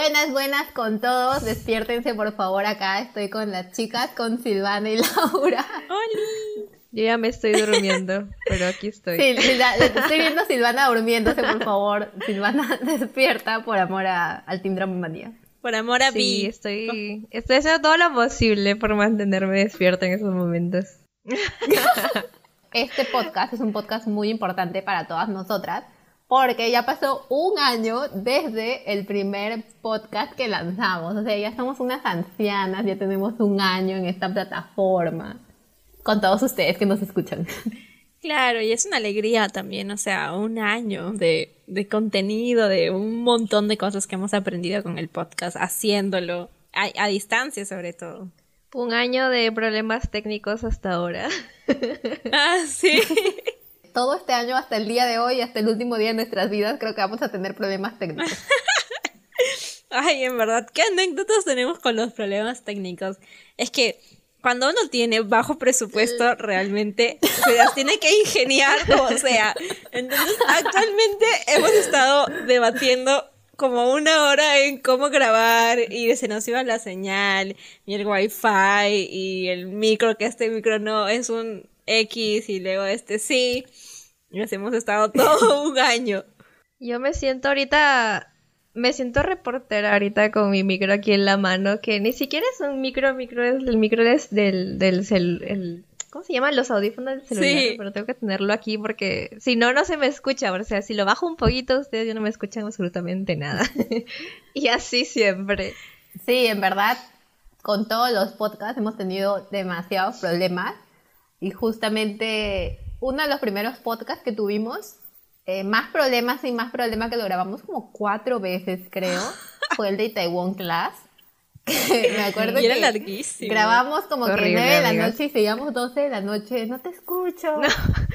Buenas, buenas con todos. Despiértense por favor acá. Estoy con las chicas, con Silvana y Laura. ¡Hola! Yo ya me estoy durmiendo, pero aquí estoy. Sí, estoy viendo a Silvana durmiéndose, por favor. Silvana, despierta por amor al Team Drama Manía. Por amor a sí, estoy, estoy haciendo todo lo posible por mantenerme despierta en esos momentos. Este podcast es un podcast muy importante para todas nosotras porque ya pasó un año desde el primer podcast que lanzamos. O sea, ya somos unas ancianas, ya tenemos un año en esta plataforma con todos ustedes que nos escuchan. Claro, y es una alegría también, o sea, un año de, de contenido, de un montón de cosas que hemos aprendido con el podcast, haciéndolo, a, a distancia sobre todo. Un año de problemas técnicos hasta ahora. ah, sí. Todo este año, hasta el día de hoy, hasta el último día de nuestras vidas, creo que vamos a tener problemas técnicos. Ay, en verdad, ¿qué anécdotas tenemos con los problemas técnicos? Es que cuando uno tiene bajo presupuesto, realmente se las tiene que ingeniar o sea. Entonces, actualmente hemos estado debatiendo como una hora en cómo grabar y se nos iba la señal y el wifi y el micro, que este micro no es un X y luego este sí. Y nos hemos estado todo un año. Yo me siento ahorita me siento reportera ahorita con mi micro aquí en la mano, que ni siquiera es un micro, micro es el micro es del, del el, ¿cómo se llama? Los audífonos del celular, sí. pero tengo que tenerlo aquí porque si no, no se me escucha, o sea, si lo bajo un poquito, ustedes ya no me escuchan absolutamente nada. y así siempre. Sí, en verdad, con todos los podcasts hemos tenido demasiados problemas y justamente uno de los primeros podcasts que tuvimos eh, más problemas y más problemas que lo grabamos como cuatro veces, creo. Fue el de Taiwan Class. me acuerdo y era que larguísimo. grabamos como que 9 de la noche y seguíamos 12 de la noche. No te escucho.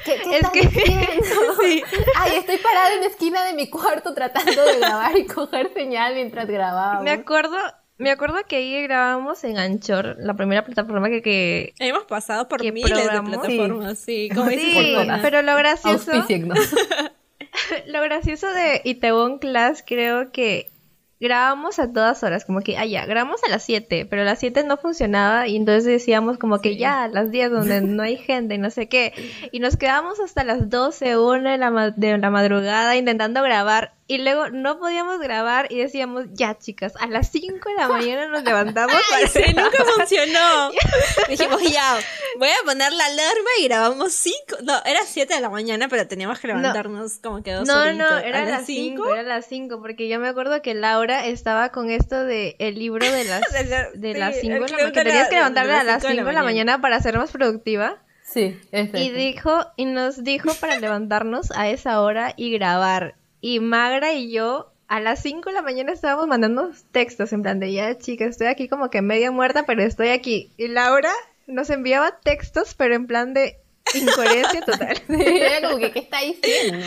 ¿Qué, qué estás que... sí. Ay, estoy parada en la esquina de mi cuarto tratando de grabar y coger señal mientras grabábamos. Me acuerdo, me acuerdo que ahí grabábamos en Anchor, la primera plataforma que, que hemos pasado por miles de plataformas, sí, como sí pero lo gracioso lo gracioso de Itaewon Class creo que grabamos a todas horas, como que, ah, ya, grabamos a las 7, pero a las 7 no funcionaba y entonces decíamos como que ya, a las 10 donde no hay gente y no sé qué. Y nos quedamos hasta las 12, 1 de la, de la madrugada intentando grabar y luego no podíamos grabar y decíamos, ya chicas, a las 5 de la mañana nos levantamos. Ay, sí, nunca funcionó. Dijimos, ya, voy a poner la alarma y grabamos 5. No, era 7 de la mañana, pero teníamos que levantarnos como que dos No, no, era a las 5. Era las 5, porque yo me acuerdo que Laura estaba con esto de el libro de las, de, las 5, que tenías que levantarla a las 5 de la mañana para ser más productiva. Sí, Y dijo, y nos dijo para levantarnos a esa hora y grabar. Y Magra y yo a las 5 de la mañana estábamos mandando textos en plan de ya chicas, estoy aquí como que media muerta, pero estoy aquí. Y Laura nos enviaba textos, pero en plan de incoherencia total. Era como que, ¿qué está diciendo?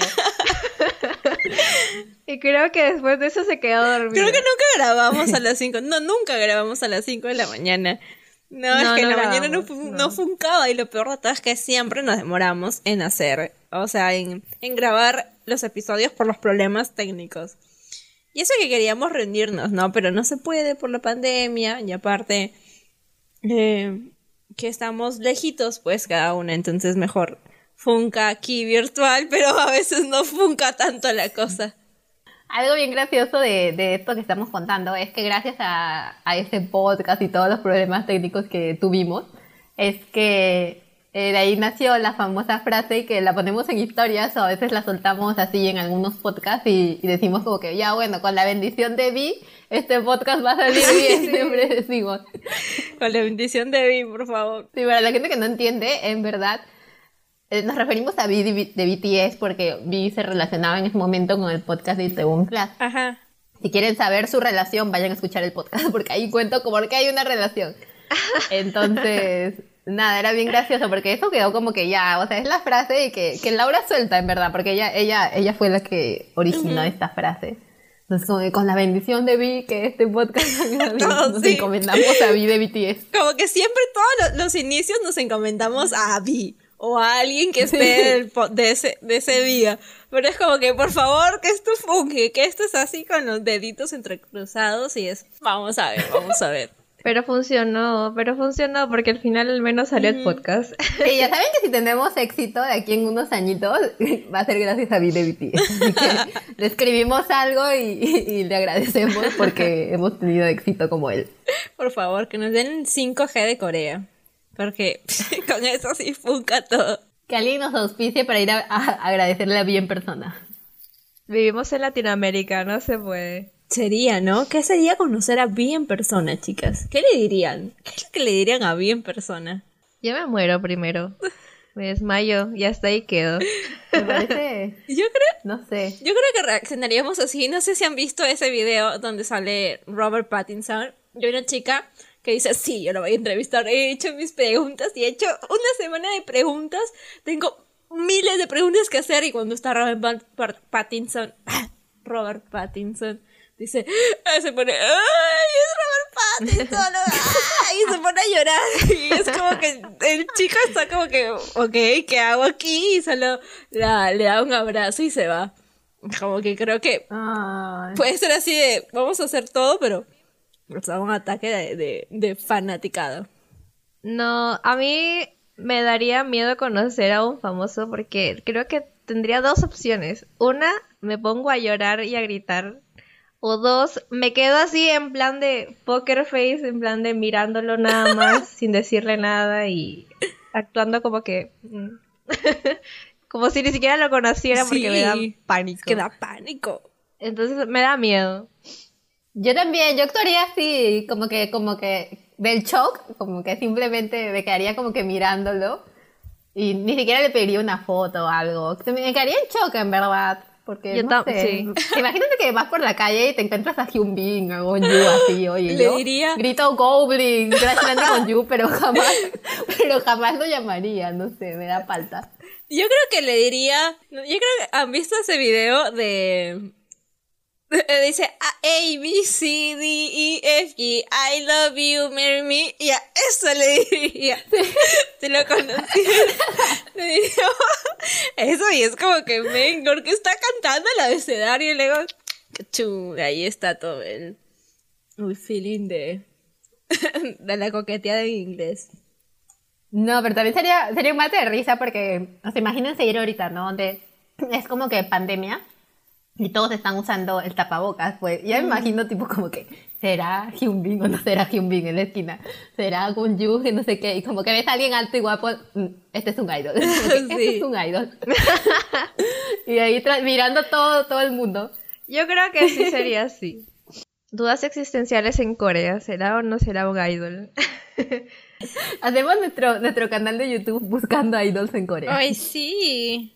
y creo que después de eso se quedó dormida. Creo que nunca grabamos a las 5. No, nunca grabamos a las 5 de la mañana. No, es que en la mañana no, no, funcaba y lo peor de todo es que siempre nos demoramos en hacer, o sea, en, en grabar los episodios por los problemas técnicos. Y eso que queríamos rendirnos, ¿no? Pero no se puede por la pandemia y aparte eh, que estamos lejitos pues cada una, entonces mejor funca aquí virtual, pero a veces no funca tanto la cosa. Algo bien gracioso de, de esto que estamos contando es que gracias a, a este podcast y todos los problemas técnicos que tuvimos, es que eh, de ahí nació la famosa frase que la ponemos en historias o a veces la soltamos así en algunos podcasts y, decimos como que ya bueno, con la bendición de Vi, este podcast va a salir bien, siempre decimos. Con la bendición de Vi, por favor. Sí, para la gente que no entiende, en verdad, eh, nos referimos a Vi de, BTS porque Vi se relacionaba en ese momento con el podcast de Itaewon Class. Ajá. Si quieren saber su relación, vayan a escuchar el podcast porque ahí cuento como que hay una relación. Entonces, Nada, era bien gracioso porque eso quedó como que ya, o sea, es la frase que, que Laura suelta en verdad, porque ella, ella, ella fue la que originó esta frase. Entonces, como que con la bendición de Vi, que este podcast nos encomendamos a Vi de BTS. Como que siempre todos los, inicios nos encomendamos a Vi o a alguien que esté de, ese, de ese día. Pero es como que, por favor, que esto funge, que esto es así con los deditos entrecruzados y es, vamos a ver, vamos a ver. Pero funcionó, pero funcionó porque al final al menos salió el podcast. Sí, ya saben que si tenemos éxito de aquí en unos añitos, va a ser gracias a que le escribimos algo y, le agradecemos porque hemos tenido éxito como él. Por favor, que nos den 5G de Corea. Porque con eso sí funca todo. Que alguien nos auspicie para ir a, agradecerle a bien persona. Vivimos en Latinoamérica, no se puede. Sería, ¿no? ¿Qué sería conocer a bien persona, chicas? ¿Qué le dirían? ¿Qué es lo que le dirían a bien persona? Yo me muero primero. Me desmayo y hasta ahí quedo. Me parece. Yo creo. No sé. Yo creo que reaccionaríamos así. No sé si han visto ese video donde sale Robert Pattinson. Yo una chica que dice, sí, yo lo voy a entrevistar. He hecho mis preguntas y he hecho una semana de preguntas. Tengo miles de preguntas que hacer y cuando está Robert Pattinson. Robert Pattinson dice, ah", se pone, ¡ay, es Robert Pattinson! Y se pone a llorar. Y es como que el chico está como que, ok, ¿qué hago aquí? Y solo le da un abrazo y se va. Como que creo que puede ser así de, vamos a hacer todo, pero o sea, un ataque de, de, de fanaticado. No, a mí me daría miedo conocer a un famoso porque creo que tendría dos opciones. Una, me pongo a llorar y a gritar o dos, me quedo así en plan de poker face, en plan de mirándolo nada más, sin decirle nada y actuando como que... Mm, como si ni siquiera lo conociera porque me da pánico. que da pánico. Entonces me da miedo. Yo también, yo actuaría así, como que, como que, del shock, como que simplemente me quedaría como que mirándolo y ni siquiera le pediría una foto o algo. Me quedaría en shock, en verdad. Porque, no sé, imagínate que vas por la calle y te encuentras a Hyun Bin o Yu así, oye, Le yo diría... grito Goblin, grande con Yu, pero jamás, pero jamás lo llamaría, no sé, me da falta. Yo creo que le diría, yo creo que han visto ese video de Dice A, B, C, D, E, F, G, I love you, marry me. Y a eso le diría. Te lo conocí. le diría eso y es como que, men, porque está cantando el abecedario y luego, chum, ahí está todo el, el feeling de, de la coqueteada en inglés. No, pero también sería, sería un mate de risa porque, o sea, imagínense ir ahorita, ¿no? Donde es como que pandemia y todos están usando el tapabocas, pues ya me imagino tipo como que será Hyunbin o no será Hyunbin en la esquina, será Gunju, que no sé qué, y como que ves a alguien alto y guapo, mm, este es un idol, este es un idol. y ahí mirando todo, todo el mundo. Yo creo que sí sería así. Dudas existenciales en Corea, ¿será o no será un idol? Hacemos nuestro, nuestro canal de YouTube buscando idols en Corea. Ay, sí.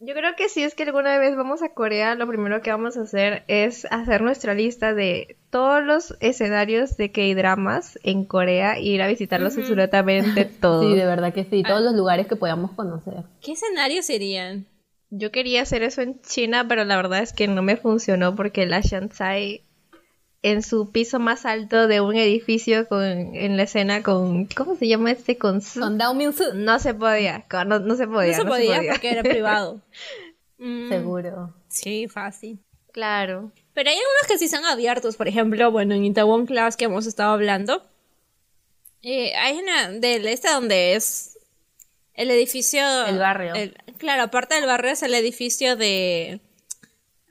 Yo creo que si es que alguna vez vamos a Corea, lo primero que vamos a hacer es hacer nuestra lista de todos los escenarios de K-dramas en Corea e ir a visitarlos absolutamente todos. Sí, de verdad que sí, todos los lugares que podamos conocer. ¿Qué escenarios serían? Yo quería hacer eso en China, pero la verdad es que no me funcionó porque la Shanghai en su piso más alto de un edificio con, en la escena con, ¿cómo se llama este? Con, con Dao No se podía, no, no se podía. No se, podía, porque era privado. Mm. Seguro. Sí, fácil. Claro. Pero hay algunos que sí son abiertos, por ejemplo, bueno, en Itaewon Class que hemos estado hablando, eh, hay una del este donde es el edificio... El barrio. claro, aparte del barrio es el edificio de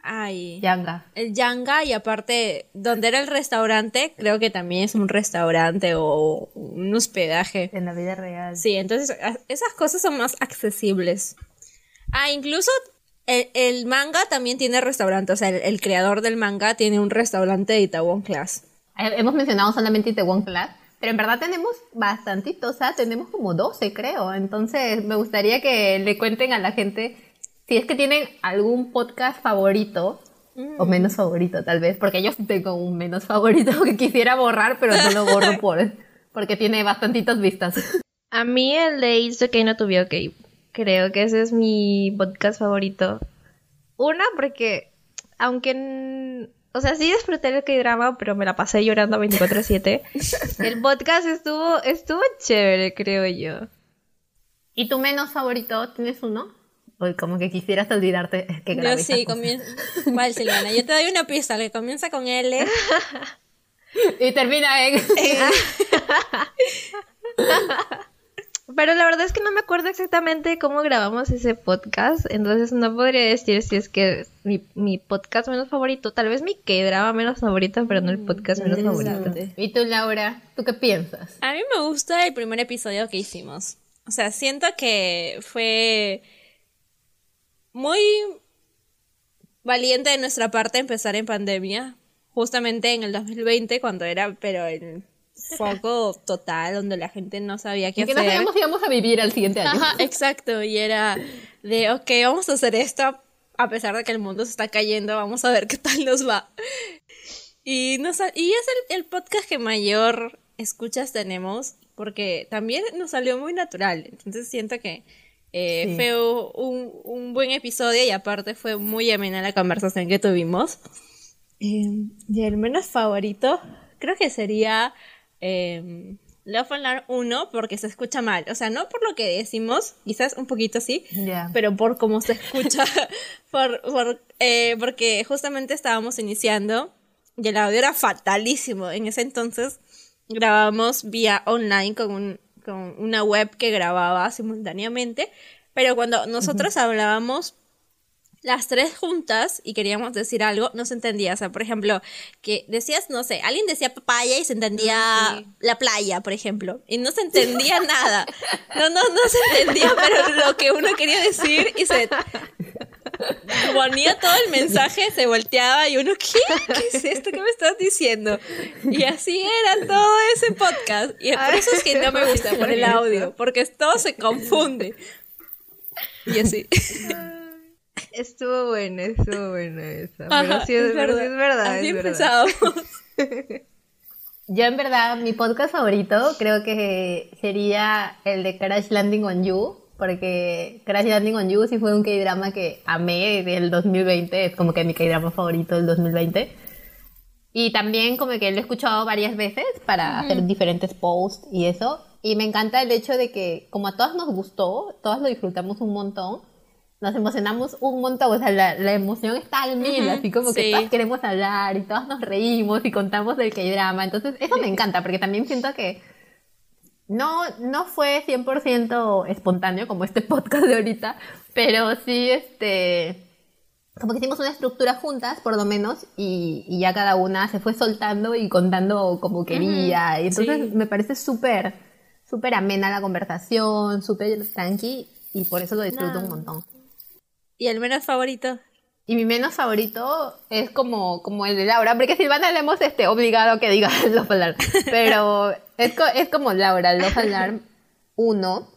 Ay. Yanga. El Yanga y aparte, donde era el restaurante, creo que también es un restaurante o un hospedaje. En la vida real. Sí, entonces esas cosas son más accesibles. Ah, incluso el, manga también tiene restaurante, o sea, el, creador del manga tiene un restaurante de Itaewon Class. Eh, hemos mencionado solamente Itaewon Class, pero en verdad tenemos bastantitos, o sea, tenemos como 12 creo, entonces me gustaría que le cuenten a la gente si es que tienen algún podcast favorito, o mm. menos favorito tal vez, porque yo tengo un menos favorito que quisiera borrar, pero no lo borro por, porque tiene bastantitos vistas. A mí el de It's Okay No To Be Okay, creo que ese es mi podcast favorito. Una, porque aunque... O sea, sí disfruté el K-drama, pero me la pasé llorando 24-7. el podcast estuvo, estuvo chévere, creo yo. ¿Y tu menos favorito? ¿Tienes uno? O como que quisieras olvidarte que Yo sí, comienza. ¿Cuál, Silvana? Yo te doy una pista que comienza con L. y termina en. Pero la verdad es que no me acuerdo exactamente cómo grabamos ese podcast, entonces no podría decir si es que mi, mi podcast menos favorito, tal vez mi que drama menos favorito, pero no el podcast menos favorito. ¿Y tú, Laura? ¿Tú qué piensas? A mí me gusta el primer episodio que hicimos. O sea, siento que fue muy valiente de nuestra parte empezar en pandemia, justamente en el 2020, cuando era, pero el foco total, donde la gente no sabía qué hacer. Que no sabíamos si íbamos a vivir al siguiente año. Ajá, exacto, y era de, ok, vamos a hacer esto, a pesar de que el mundo se está cayendo, vamos a ver qué tal nos va. Y, nos, y es el, el podcast que mayor escuchas tenemos, porque también nos salió muy natural, entonces siento que eh, fue un, un, buen episodio y aparte fue muy amena la conversación que tuvimos. Eh, y el menos favorito creo que sería eh, Love and 1 porque se escucha mal. O sea, no por lo que decimos, quizás un poquito sí, pero por cómo se escucha. por, por eh, porque justamente estábamos iniciando y el audio era fatalísimo. En ese entonces grabábamos vía online con un con una web que grababa simultáneamente, pero cuando nosotros hablábamos las tres juntas y queríamos decir algo, no se entendía. O sea, por ejemplo, que decías, no sé, alguien decía papaya y se entendía ah, la playa, por ejemplo, y no se entendía nada. No, no, no se entendía, pero lo que uno quería decir y se ponía todo el mensaje, se volteaba y uno, ¿qué? ¿Qué es esto que me estás diciendo? Y así era todo ese podcast. Y por eso es que no me gusta por el audio, porque todo se confunde. Y así. Estuvo bueno, estuvo bueno eso. pero sí es, verdad. es verdad. Así empezábamos. Yo en verdad, mi podcast favorito creo que sería el de Crash Landing on You, porque Crash Landing on You sí fue un K-drama que amé del 2020, es como que mi K-drama favorito del 2020. Y también como que lo he escuchado varias veces para hacer diferentes posts y eso. Y me encanta el hecho de que como a todas nos gustó, todas lo disfrutamos un montón, nos emocionamos un montón, o sea, la, la emoción está al mil, así como que todas queremos hablar y todas nos reímos y contamos del K-drama. Entonces, eso me encanta, porque también siento que no, no fue 100% espontáneo como este podcast de ahorita, pero sí, este, como que hicimos una estructura juntas, por lo menos, y, y ya cada una se fue soltando y contando como quería. y entonces me parece súper, súper amena la conversación, súper tranqui, y por eso lo disfruto un montón. ¿Y el menos favorito? Y mi menos favorito es como, como el de Laura, porque Silvana le hemos este, obligado a que diga Love Alarm. Pero es, es como Laura, Love Alarm 1.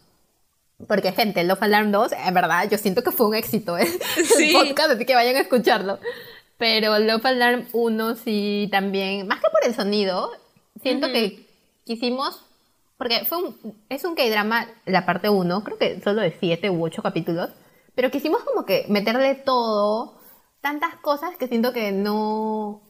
Porque, gente, Love Alarm 2, en verdad, yo siento que fue un éxito ¿eh? el podcast, así que vayan a escucharlo. Pero Love Alarm 1 sí también, más que por el sonido, siento que quisimos, porque fue un, es un K-drama, la parte 1, creo que solo de 7 u 8 capítulos, pero quisimos como que meterle todo, tantas cosas que siento que no,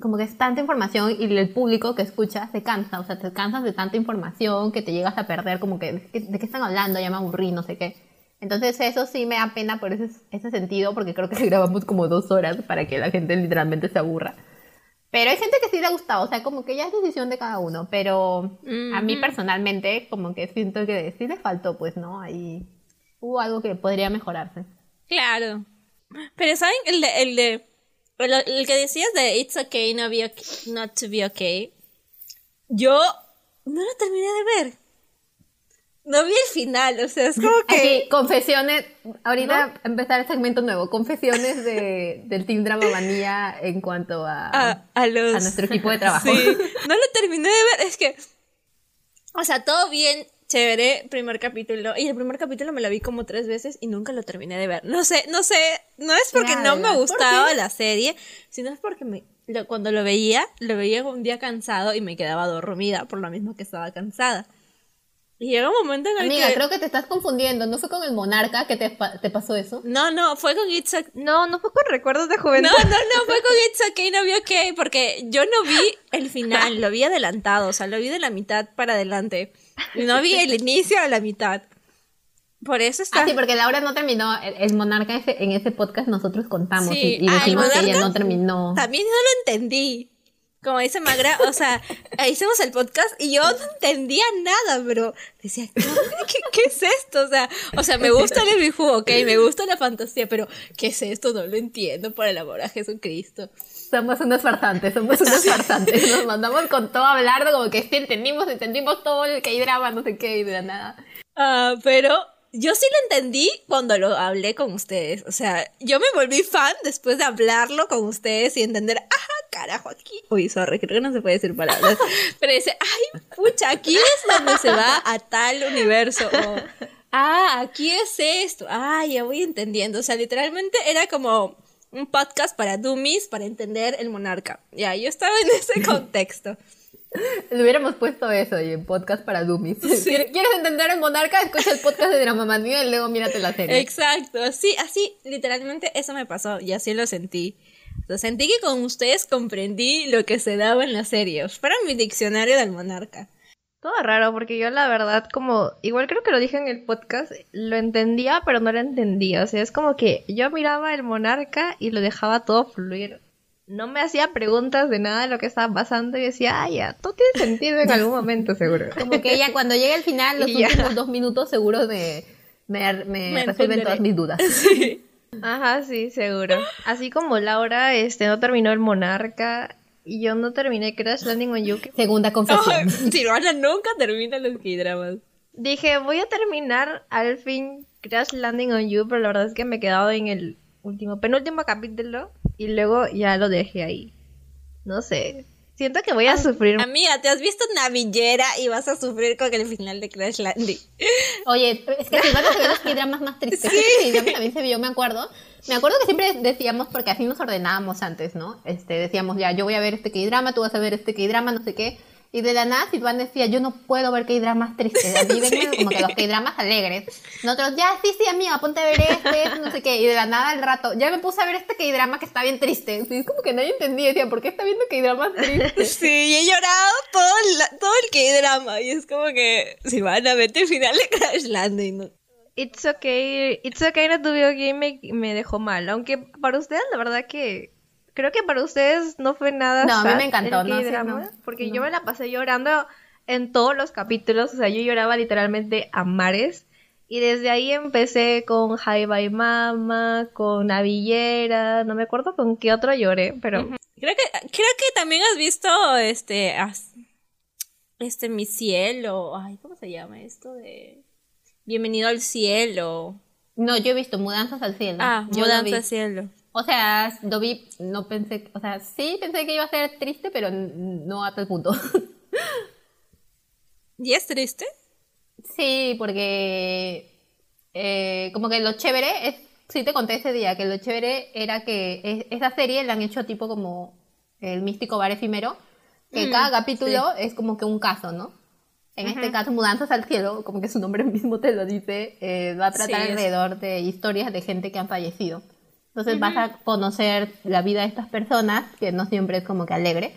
como que es tanta información y el público que escucha se cansa, o sea, te cansas de tanta información que te llegas a perder, como que, ¿de qué, están hablando? Ya me aburrí, no sé qué. Entonces eso sí me da pena por ese, ese sentido, porque creo que grabamos como dos horas para que la gente literalmente se aburra. Pero hay gente que sí le ha gustado, o sea, como que ya es decisión de cada uno, pero a mí personalmente como que siento que sí le faltó, pues, ¿no? Ahí hubo algo que podría mejorarse. Claro. Pero ¿saben? El de, el de el, que decías de It's okay not, be okay not to be okay. Yo no lo terminé de ver. No vi el final, o sea, es como que... Aquí, confesiones, ahorita empezar el segmento nuevo, confesiones de, del Team Drama Manía en cuanto a, a, a, los... a nuestro equipo de trabajo. Sí, no lo terminé de ver, es que... O sea, todo bien, chévere, primer capítulo. Y el primer capítulo me lo vi como tres veces y nunca lo terminé de ver. No sé, no sé, no es porque no me gustaba la serie, sino es porque me, cuando lo veía, lo veía un día cansado y me quedaba dormida, por lo mismo que estaba cansada. Y llega un momento en el Amiga, que... creo que te estás confundiendo. ¿No fue con el monarca que te, te pasó eso? No, no, fue con It's a... No, no fue con Recuerdos de Juventud. No, no, no, fue con It's Okay, no vi OK, porque yo no vi el final, lo vi adelantado, o sea, lo vi de la mitad para adelante. No vi el inicio a la mitad. Por eso está. Ah, sí, porque Laura no terminó. El, monarca en ese podcast nosotros contamos y, y, decimos que ella no terminó. También no lo entendí. Como dice Magra, o sea, hicimos el podcast y yo no entendía nada, pero decía, ¿qué, es esto? O sea, o sea, me gusta el bijú, ok, me gusta la fantasía, pero ¿qué es esto? No lo entiendo, por el amor a Jesucristo. Somos unos farsantes, somos unos farsantes. Nos mandamos con todo hablando, como que sí entendimos, entendimos todo el que hay drama, no sé qué, y de nada. Ah, pero yo sí lo entendí cuando lo hablé con ustedes. O sea, yo me volví fan después de hablarlo con ustedes y entender, ajá, carajo, aquí. Uy, sorry, creo que no se puede decir palabras. Pero dice, ay, pucha, aquí es donde se va a tal universo. O, ah, aquí es esto. Ah, ya voy entendiendo. O sea, literalmente era como un podcast para dummies para entender el monarca. Ya, yo estaba en ese contexto. Le hubiéramos puesto eso y en podcast para dummies. ¿Quieres entender el monarca? Escucha el podcast de Dramamanía y luego mírate la serie. Exacto, sí, así literalmente eso me pasó y así lo sentí. Lo sentí que con ustedes comprendí lo que se daba en la serie. Para mi diccionario del monarca. Todo raro, porque yo la verdad, como, igual creo que lo dije en el podcast, lo entendía, pero no lo entendía. O sea, es como que yo miraba el monarca y lo dejaba todo fluir. No me hacía preguntas de nada de lo que estaba pasando y decía, ah, ya, todo tiene sentido en algún momento, seguro. Como que ella, cuando llegue al final, los últimos dos minutos, seguro me, me, me, resuelven todas mis dudas. Sí. Ajá, sí, seguro. Así como Laura este, no terminó el monarca y yo no terminé Crash Landing on You. Segunda confesión. Silvana nunca termina los K-dramas. Dije, voy a terminar al fin Crash Landing on You, pero la verdad es que me he quedado en el último, penúltimo capítulo y luego ya lo dejé ahí. No sé. Siento que voy a sufrir. Amiga, te has visto Navillera y vas a sufrir con el final de Crash Landing. Oye, es que si van a ver los dramas más tristes. Sí. también se vio, me acuerdo. Me acuerdo que siempre decíamos, porque así nos ordenábamos antes, ¿no? Este, decíamos, ya, yo voy a ver este K-drama, tú vas a ver este K-drama, no sé qué. Y de la nada, Silvan decía, yo no puedo ver K-dramas tristes. A mí como que los K-dramas alegres. Nosotros, ya, sí, sí, amiga, ponte a ver este, no sé qué. Y de la nada, al rato, ya me puse a ver este K-drama que está bien triste. es como que nadie entendía. Decía, ¿por qué está viendo K-dramas tristes? Sí, y he llorado todo el, todo el K-drama. Y es como que, Silvana, vete al final de Crash Landing. It's okay, it's okay, no tuve game me, me dejó mal. Aunque para ustedes, la verdad que creo que para ustedes no fue nada. No, a mí me encantó, no, porque yo me la pasé llorando en todos los capítulos, o sea, yo lloraba literalmente a mares. Y desde ahí empecé con Hi Bye Mama, con Navillera, no me acuerdo con qué otro lloré, pero... Creo que, creo que también has visto este, este Mi Cielo, ay, ¿cómo se llama esto de... Bienvenido al cielo. No, yo he visto Mudanzas al cielo. Ah, Mudanzas al cielo. O sea, vi, no pensé, o sea, sí pensé que iba a ser triste, pero no a tal punto. ¿Y es triste? Sí, porque eh, como que lo chévere es, sí te conté ese día, que lo chévere era que esa serie la han hecho tipo como el místico bar efímero, que mm, cada capítulo es como que un caso, ¿no? En este caso, Mudanzas al Cielo, como que su nombre mismo te lo dice, eh, va a tratar alrededor de historias de gente que han fallecido. Entonces vas a conocer la vida de estas personas, que no siempre es como que alegre.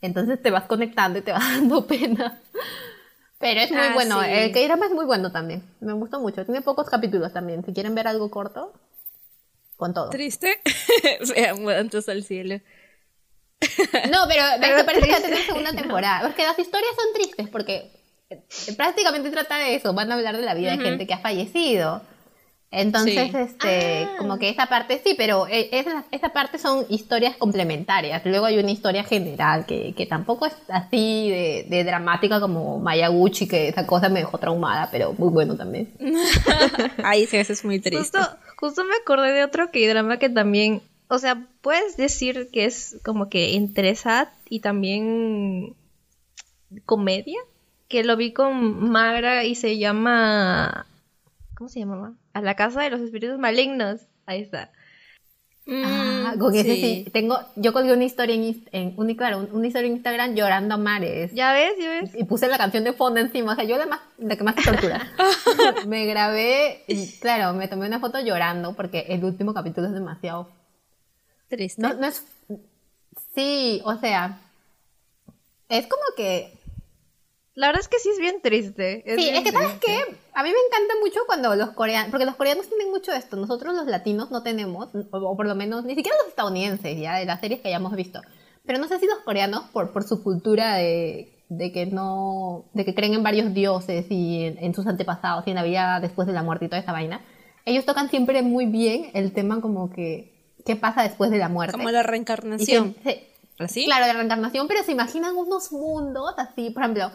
Entonces te vas conectando y te vas dando pena. Pero es muy ah, bueno. El K-drama es muy bueno también. Me gustó mucho. Tiene pocos capítulos también. Si quieren ver algo corto, con todo. ¿Triste? Vean Mudanzas al Cielo. No, pero, me parece que va a tener segunda temporada. Porque las historias son tristes porque eh, prácticamente trata de eso. Van a hablar de la vida de gente que ha fallecido. Entonces, este, ah. como que esa parte sí, pero eh, esa, esa, parte son historias complementarias. Luego hay una historia general que, que tampoco es así de, de, dramática como Mayaguchi, que esa cosa me dejó traumada, pero muy bueno también. Ay, sí, eso es muy triste. Justo, justo me acordé de otro que drama que también, o sea, puedes decir que es como que entre y también comedia, que lo vi con Magra y se llama ¿Cómo se llamaba? A la casa de los espíritus malignos. Ahí está. ah, con ese sí. Tengo, yo colgué una historia en, en un, claro, una historia en Instagram llorando a mares. ¿Ya ves? ¿Ya ves? Y puse la canción de fondo encima. O sea, yo la, más, la que más te tortura. me grabé y, claro, me tomé una foto llorando porque el último capítulo es demasiado... Triste. No, no es... Sí, o sea... Es como que La verdad es que sí es bien triste. sí, es que sabes que a mí me encanta mucho cuando los coreanos, porque los coreanos tienen mucho esto, nosotros los latinos no tenemos, o, por lo menos ni siquiera los estadounidenses, ya de las series que hayamos visto, pero no sé si los coreanos por, por su cultura de, de que no, de que creen en varios dioses y en, sus antepasados y en la vida después de la muerte y toda esta vaina, ellos tocan siempre muy bien el tema como que qué pasa después de la muerte. Como la reencarnación. ¿Así? Claro, la reencarnación, pero se imaginan unos mundos así, por ejemplo,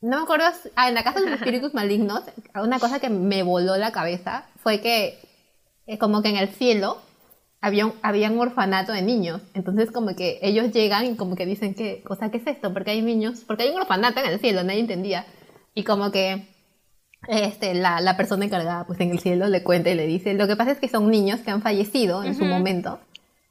no me acuerdo, ah, en la casa de los espíritus malignos, una cosa que me voló la cabeza fue que eh, como que en el cielo había un, había un orfanato de niños. Entonces como que ellos llegan y como que dicen que, o sea, ¿qué es esto? Porque hay niños, porque hay un orfanato en el cielo, nadie entendía. Y como que este, la, la persona encargada pues en el cielo le cuenta y le dice, lo que pasa es que son niños que han fallecido en su momento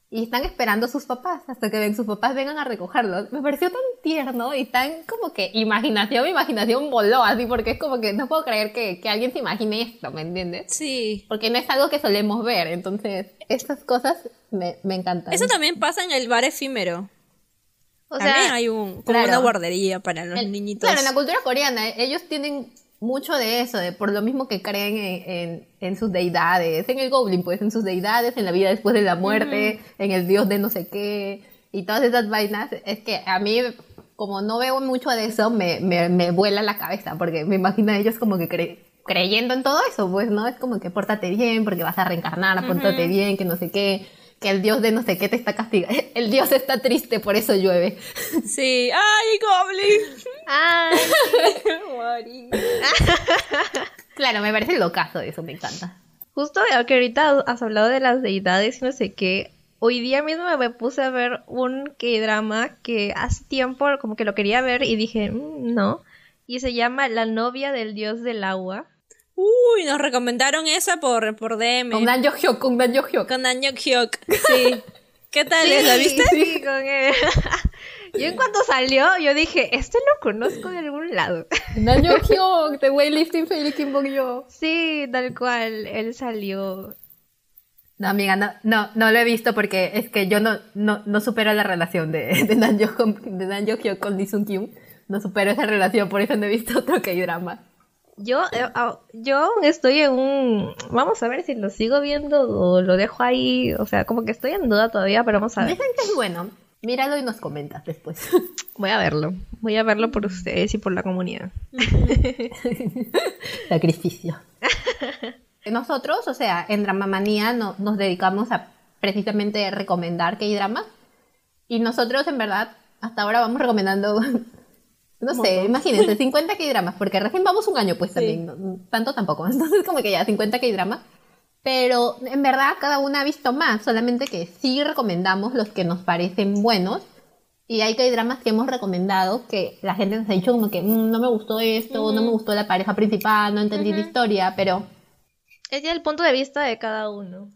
y están esperando a sus papás hasta que ven, sus papás vengan a recogerlos. Me pareció tan tierno y tan como que imaginación, mi imaginación voló así, porque es como que no puedo creer que, que alguien se imagine esto, ¿me entiendes? Sí. Porque no es algo que solemos ver, entonces estas cosas me, me encantan. Eso también pasa en el bar efímero. O sea, también hay un, como una guardería para los niñitos. Claro, en la cultura coreana ellos tienen mucho de eso, de por lo mismo que creen en, en, sus deidades, en el Goblin, pues en sus deidades, en la vida después de la muerte, en el dios de no sé qué, y todas esas vainas, es que a mí, como no veo mucho de eso, me, me, me vuela la cabeza, porque me imagino a ellos como que creyendo en todo eso, pues, ¿no? Es como que pórtate bien, porque vas a reencarnar, pórtate bien, que no sé qué que el dios de no sé qué te está castigando. El dios está triste, por eso llueve. Sí. ¡Ay, Goblin! ¡Ay! claro, me parece locazo eso, me encanta. Justo que ahorita has hablado de las deidades y no sé qué. Hoy día mismo me puse a ver un K-drama que hace tiempo como que lo quería ver y dije, mm, no. Y se llama La novia del dios del agua. Uy, nos recomendaron esa por, por DM. Con Dan Hyuk, con Dan Hyuk. Con Dan Hyuk, sí. ¿Qué tal? ¿La viste? Sí, con él. Yo en cuanto salió, yo dije, este lo conozco de algún lado. Dan Hyuk, de Weightlifting Kim Bok Yo. Sí, tal cual, él salió. No, amiga, no, no, no lo he visto porque es que yo no, no, no supero la relación de, de Dan Hyuk con Lee Sung Kyung. No supero esa relación, por eso no he visto otro que hay drama. Yo, eh, ah, yo estoy en un... Vamos a ver si lo sigo viendo o lo dejo ahí. O sea, como que estoy en duda todavía, pero vamos a ver. Dicen que es bueno. Míralo y nos comentas después. Voy a verlo. Voy a verlo por ustedes y por la comunidad. Sacrificio. Nosotros, o sea, en Dramamanía no, nos dedicamos a precisamente recomendar que hay drama. Y nosotros, en verdad, hasta ahora vamos recomendando no sé, imagínense, 50 K-dramas, porque recién vamos un año, pues también, tanto tampoco. Entonces, como que ya, 50 K-dramas. Pero en verdad, cada una ha visto más, solamente que sí recomendamos los que nos parecen buenos. Y hay K-dramas que hemos recomendado que la gente nos ha dicho como que mm, no me gustó esto, no me gustó la pareja principal, no entendí la historia, pero. Es ya el punto de vista de cada uno.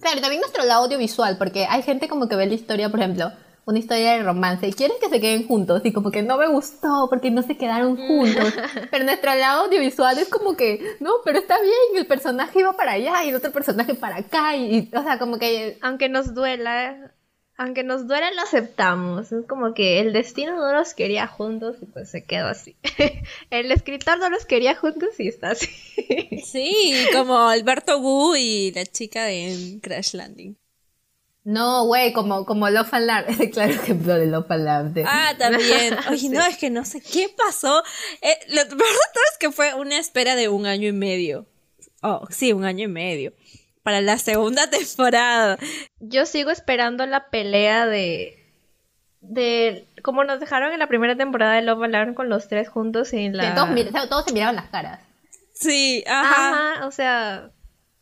Claro, también nuestro lado audiovisual, porque hay gente como que ve la historia, por ejemplo, una historia de romance y quieren que se queden juntos y como que no me gustó porque no se quedaron mm. juntos. pero nuestro lado audiovisual es como que, no, pero está bien, el personaje iba para allá y el otro personaje para acá y, o sea, como que... Aunque nos duela, aunque nos duela lo aceptamos. Es como que el destino no los quería juntos y pues se quedó así. el escritor no los quería juntos y está así. sí, como Alberto Wu y la chica de Crash Landing. No, güey, como, como Love and Love. claro ejemplo de Love and Love. Ah, también. Oye, no, es que no sé qué pasó. Eh, lo verdad es que fue una espera de un año y medio. Oh, sí, un año y medio. Para la segunda temporada. Yo sigo esperando la pelea de. de. como nos dejaron en la primera temporada de Love Love con los tres juntos y la. todos, todos se miraban las caras. Sí, ajá. Ajá, o sea.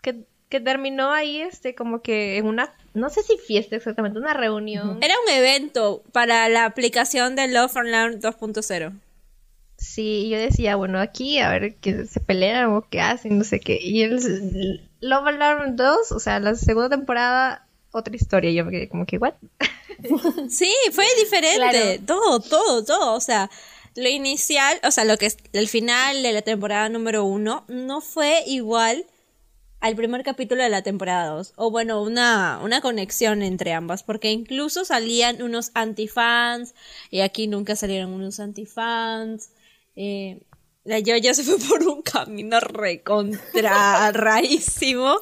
Que, que terminó ahí, este, como que en una no sé si fiesta exactamente, una reunión. Era un evento para la aplicación de Love and Learn 2.0. Sí, yo decía, bueno, aquí a ver que se pelean o qué hacen, no sé qué. Y el Love and Learn 2, o sea, la segunda temporada, otra historia. Yo me quedé como que, ¿what? sí, fue diferente. Todo, todo, todo. O sea, lo inicial, o sea, lo que es el final de la temporada número uno, no fue igual al primer capítulo de la temporada 2. O bueno, una, una conexión entre ambas. Porque incluso salían unos antifans. Y aquí nunca salieron unos antifans. Eh, la Yoya se fue por un camino recontra raísimo.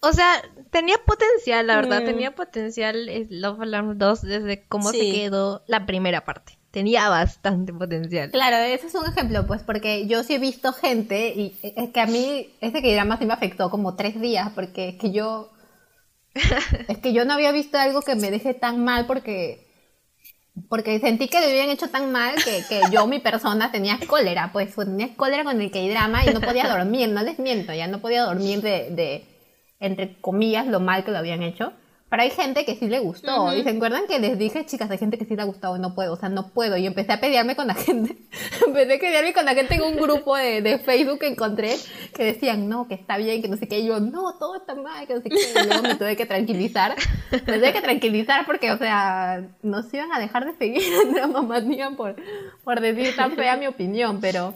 O sea, tenía potencial, la verdad, mm. tenía potencial Love Alarm 2 desde cómo se quedó la primera parte. Tenía bastante potencial. Claro, ese es un ejemplo, pues, porque yo sí he visto gente y es que a mí ese que más sí me afectó como tres días, porque es que yo es que yo no había visto algo que me deje tan mal porque porque sentí que le habían hecho tan mal que, que yo, mi persona, tenía cólera, pues tenía cólera con el que drama y no podía dormir, no les miento, ya no podía dormir de, de entre comillas, lo mal que lo habían hecho. Pero hay gente que sí le gustó. Y se acuerdan que les dije, chicas, hay gente que sí le ha gustado y no puedo, o sea, no puedo. Y empecé a pelearme con la gente. empecé a pelearme con la gente en un grupo de, de, Facebook que encontré que decían, no, que está bien, que no sé qué. Y yo, no, todo está mal, que no sé qué. Y luego me tuve que tranquilizar. Me tuve que tranquilizar porque, o sea, no se iban a dejar de seguir a mamá por, por decir tan fea mi opinión, pero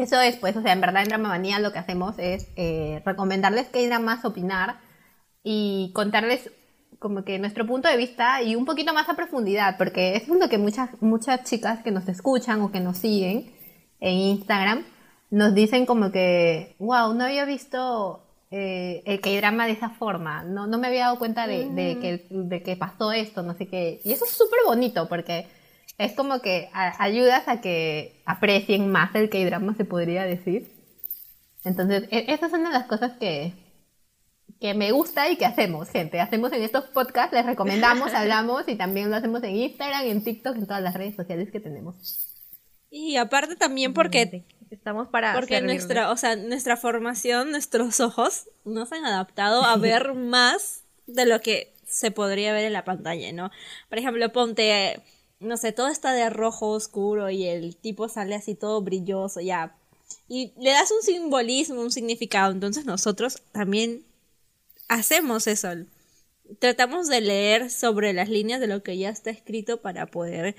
eso es, pues, o sea, en verdad en Dramamanía lo que hacemos es eh, recomendarles que a más opinar y contarles como que nuestro punto de vista y un poquito más a profundidad, porque es lo que muchas, muchas chicas que nos escuchan o que nos siguen en Instagram nos dicen como que, wow, no había visto eh, el K-drama de esa forma, no, no me había dado cuenta de, de, que, de que pasó esto, no sé qué. Y eso es súper bonito porque es como que ayudas a que aprecien más el K-drama, se podría decir. Entonces, e, esas son las cosas que, que me gusta y que hacemos, gente. Hacemos en estos podcasts, les recomendamos, hablamos y también lo hacemos en Instagram, en TikTok, en todas las redes sociales que tenemos. Y aparte también porque estamos para porque nuestra, o sea, nuestra formación, nuestros ojos nos han adaptado a ver más de lo que se podría ver en la pantalla, ¿no? Por ejemplo, ponte no sé, todo está de rojo oscuro y el tipo sale así todo brilloso, ya. Y le das un simbolismo, un significado. Entonces nosotros también hacemos eso. Tratamos de leer sobre las líneas de lo que ya está escrito para poder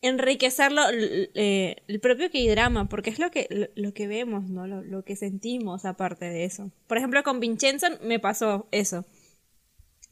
enriquecerlo eh, el propio K-drama, porque es lo que, lo, que vemos, ¿no? Lo, que sentimos aparte de eso. Por ejemplo, con Vincenzo me pasó eso.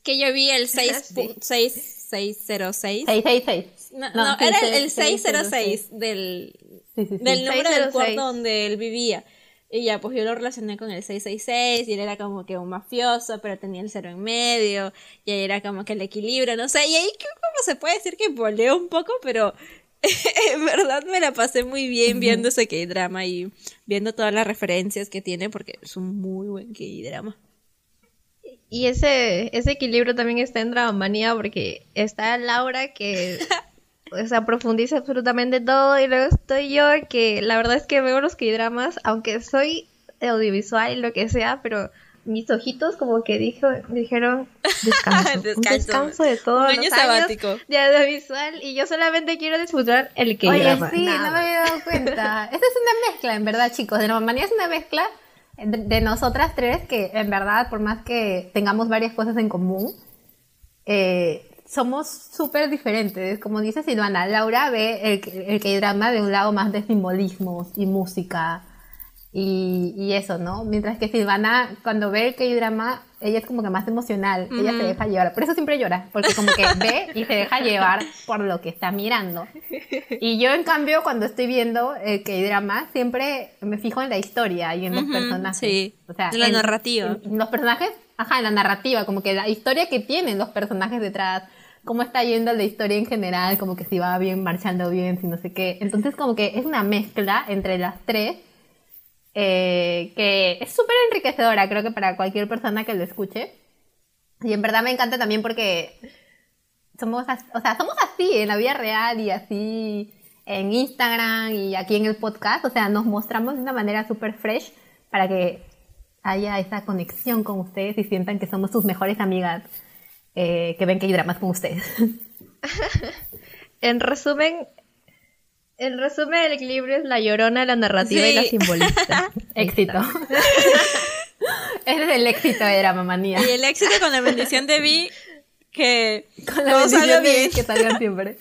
Que yo vi el 6, 606. 666. No, no, era el, 606 del, del número del cuarto donde él vivía. Y ya, pues yo lo relacioné con el 666 y él era como que un mafioso, pero tenía el cero en medio, y ahí era como que el equilibrio, no sé, y ahí como se puede decir que voleo un poco, pero en verdad me la pasé muy bien viendo ese K-drama y viendo todas las referencias que tiene, porque es un muy buen K-drama. Y ese, ese equilibrio también está en Dramanía porque está Laura que o sea, profundiza absolutamente todo y luego estoy yo que la verdad es que veo los K-dramas, aunque soy audiovisual y lo que sea, pero mis ojitos como que dijo, dijeron descanso, descanso. de todo un año sabático de audiovisual y yo solamente quiero disfrutar el K-drama. Oye, sí, no me había dado cuenta. Esa es una mezcla, en verdad, chicos. De Dramanía es una mezcla de nosotras tres, que en verdad, por más que tengamos varias cosas en común, eh, somos súper diferentes. Como dice Silvana, Laura ve el, el K-drama de un lado más de simbolismos y música y, eso, ¿no? Mientras que Silvana, cuando ve el K-drama, ella es como que más emocional, ella se deja llevar. Por eso siempre llora, porque como que ve y se deja llevar por lo que está mirando. Y yo, en cambio, cuando estoy viendo el K-drama, siempre me fijo en la historia y en los personajes. Sí, o sea, en la narrativa. los personajes, ajá, en la narrativa, como que la historia que tienen los personajes detrás cómo está yendo la historia en general, como que si va bien, marchando bien, si no sé qué. Entonces como que es una mezcla entre las tres eh, que es súper enriquecedora, creo que para cualquier persona que lo escuche. Y en verdad me encanta también porque somos, o sea, somos así en la vida real y así en Instagram y aquí en el podcast. O sea, nos mostramos de una manera súper fresh para que haya esa conexión con ustedes y sientan que somos sus mejores amigas eh, que ven que hay dramas con ustedes. en resumen, el resumen del equilibrio es la llorona, la narrativa y la simbolista. éxito. Ese es el éxito de Drama Manía. Y el éxito con la bendición de Vi que con la bendición de que salgan siempre.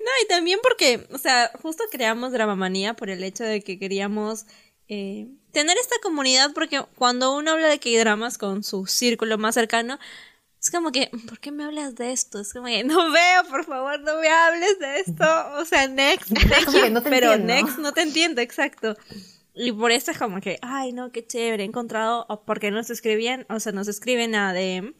no, y también porque, o sea, justo creamos Dramamanía por el hecho de que queríamos eh, tener esta comunidad, porque cuando uno habla de que hay dramas con su círculo más cercano, es como que, ¿por qué me hablas de esto? Es como que, no veo, por favor, no me hables de esto. O sea, next, next pero next no te entiendo, exacto. Y por eso es como que, ay, no, qué chévere, he encontrado, porque nos escribían, o sea, nos escriben a DM,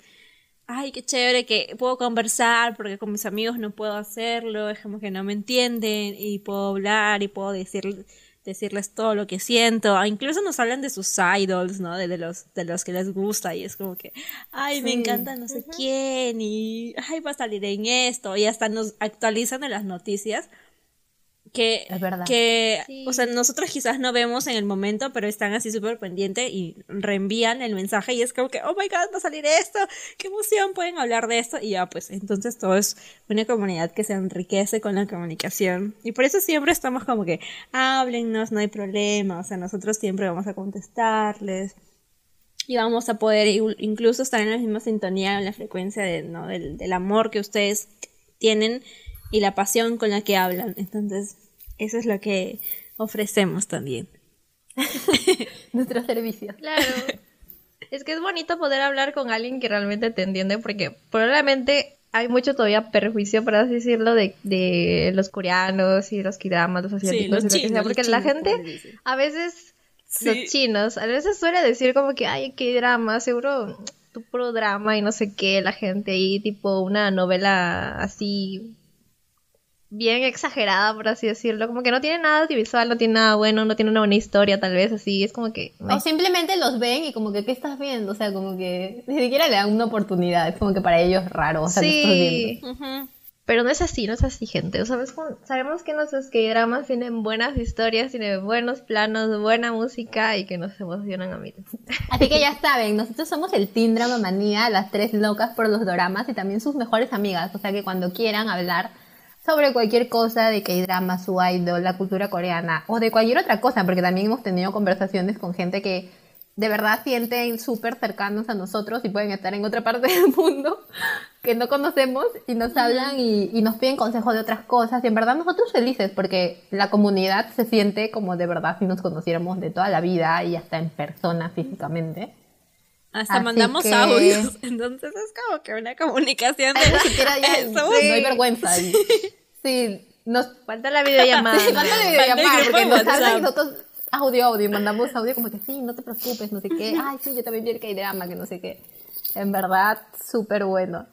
ay, qué chévere que puedo conversar, porque con mis amigos no puedo hacerlo, es como que no me entienden, y puedo hablar, y puedo decir decirles todo lo que siento. Ah, incluso nos hablan de sus idols, ¿no? De, los, de los que les gusta y es como que, ay, me encanta no sé quién y, ay, va a salir en esto y hasta nos actualizan en las noticias que, que o sea, nosotros quizás no vemos en el momento, pero están así súper pendientes y reenvían el mensaje y es como que, oh my god, va a salir esto, qué emoción, pueden hablar de esto y ya, pues entonces todo es una comunidad que se enriquece con la comunicación y por eso siempre estamos como que, háblennos, no hay problema, o sea, nosotros siempre vamos a contestarles y vamos a poder incluso estar en la misma sintonía, en la frecuencia de, ¿no? del, del amor que ustedes tienen y la pasión con la que hablan. Entonces, eso es lo que ofrecemos también. Nuestro servicio. Claro. Es que es bonito poder hablar con alguien que realmente te entiende porque probablemente hay mucho todavía perjuicio, por así decirlo, de, de los coreanos y los kiramas, los asiáticos, lo que sea, porque la gente a veces, los chinos, a veces suele decir como que, ay, qué drama, seguro tu puro drama y no sé qué, la gente ahí, tipo una novela así bien exagerada, por así decirlo. Como que no tiene nada audiovisual, no tiene nada bueno, no tiene una buena historia, tal vez, así. Es como que. O simplemente los ven y como que, ¿qué estás viendo? O sea, como que ni siquiera le dan una oportunidad. Es como que para ellos es raro. O sea, sí. Pero no es así, no es así, gente. O sea, sabemos que nuestros K-dramas tienen buenas historias, tienen buenos planos, buena música y que nos emocionan a mí. Así que ya saben, nosotros somos el Team Drama Manía, las tres locas por los dramas y también sus mejores amigas. O sea que cuando quieran hablar sobre cualquier cosa de K-drama, su idol, la cultura coreana o de cualquier otra cosa, porque también hemos tenido conversaciones con gente que de verdad sienten súper cercanos a nosotros y pueden estar en otra parte del mundo que no conocemos y nos hablan y, y nos piden consejos de otras cosas y en verdad nosotros felices porque la comunidad se siente como de verdad si nos conociéramos de toda la vida y hasta en persona físicamente. Hasta mandamos audios. Entonces es como que una comunicación de. Ni siquiera No hay vergüenza. Sí. sí. Nos falta la videollamada. Sí, falta la videollamada. Porque nos hablan nosotros audio, audio. Y mandamos audio como que sí, no te preocupes, no sé qué. Ay, sí, yo también vi el que drama, que no sé qué. En verdad, súper bueno.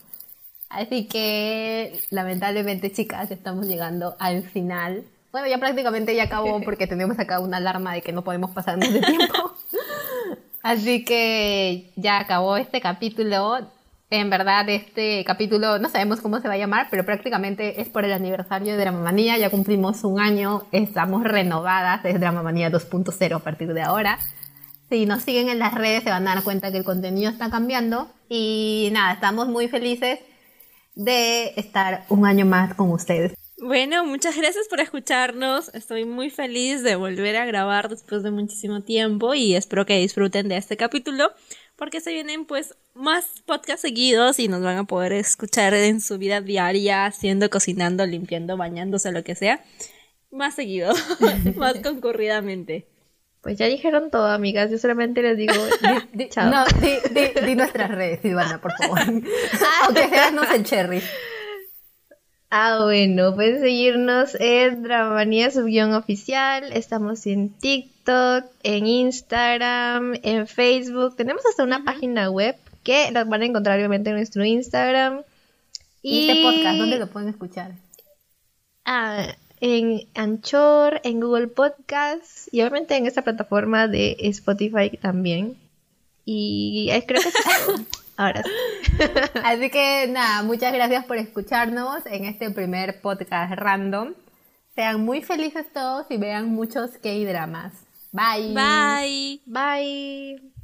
Así que, lamentablemente, chicas, estamos llegando al final. Bueno, ya prácticamente ya acabó porque tenemos acá una alarma de que no podemos pasar más de tiempo. Así que ya acabó este capítulo. En verdad, este capítulo no sabemos cómo se va a llamar, pero prácticamente es por el aniversario de Dramamanía. Ya cumplimos un año, estamos renovadas, es Dramamanía 2.0 a partir de ahora. Si nos siguen en las redes se van a dar cuenta que el contenido está cambiando. Y nada, estamos muy felices de estar un año más con ustedes. Bueno, muchas gracias por escucharnos. Estoy muy feliz de volver a grabar después de muchísimo tiempo y espero que disfruten de este capítulo porque se vienen pues más podcasts seguidos y nos van a poder escuchar en su vida diaria, haciendo, cocinando, limpiando, bañándose, lo que sea, más seguido, más concurridamente. Pues ya dijeron todo, amigas. Yo solamente les digo chao. No, di, nuestras redes, Ivana, por favor. Aunque seas no cherry. Ah, bueno, pueden seguirnos en Dramamanía guion oficial. Estamos en TikTok, en Instagram, en Facebook. Tenemos hasta una página web que las van a encontrar obviamente en nuestro Instagram. Y este podcast, ¿dónde lo pueden escuchar? Ah, en Anchor, en Google Podcast y obviamente en esta plataforma de Spotify también. Y eh, creo que es Ahora Así que nada, muchas gracias por escucharnos en este primer podcast random. Sean muy felices todos y vean muchos K-dramas. Bye. Bye. Bye.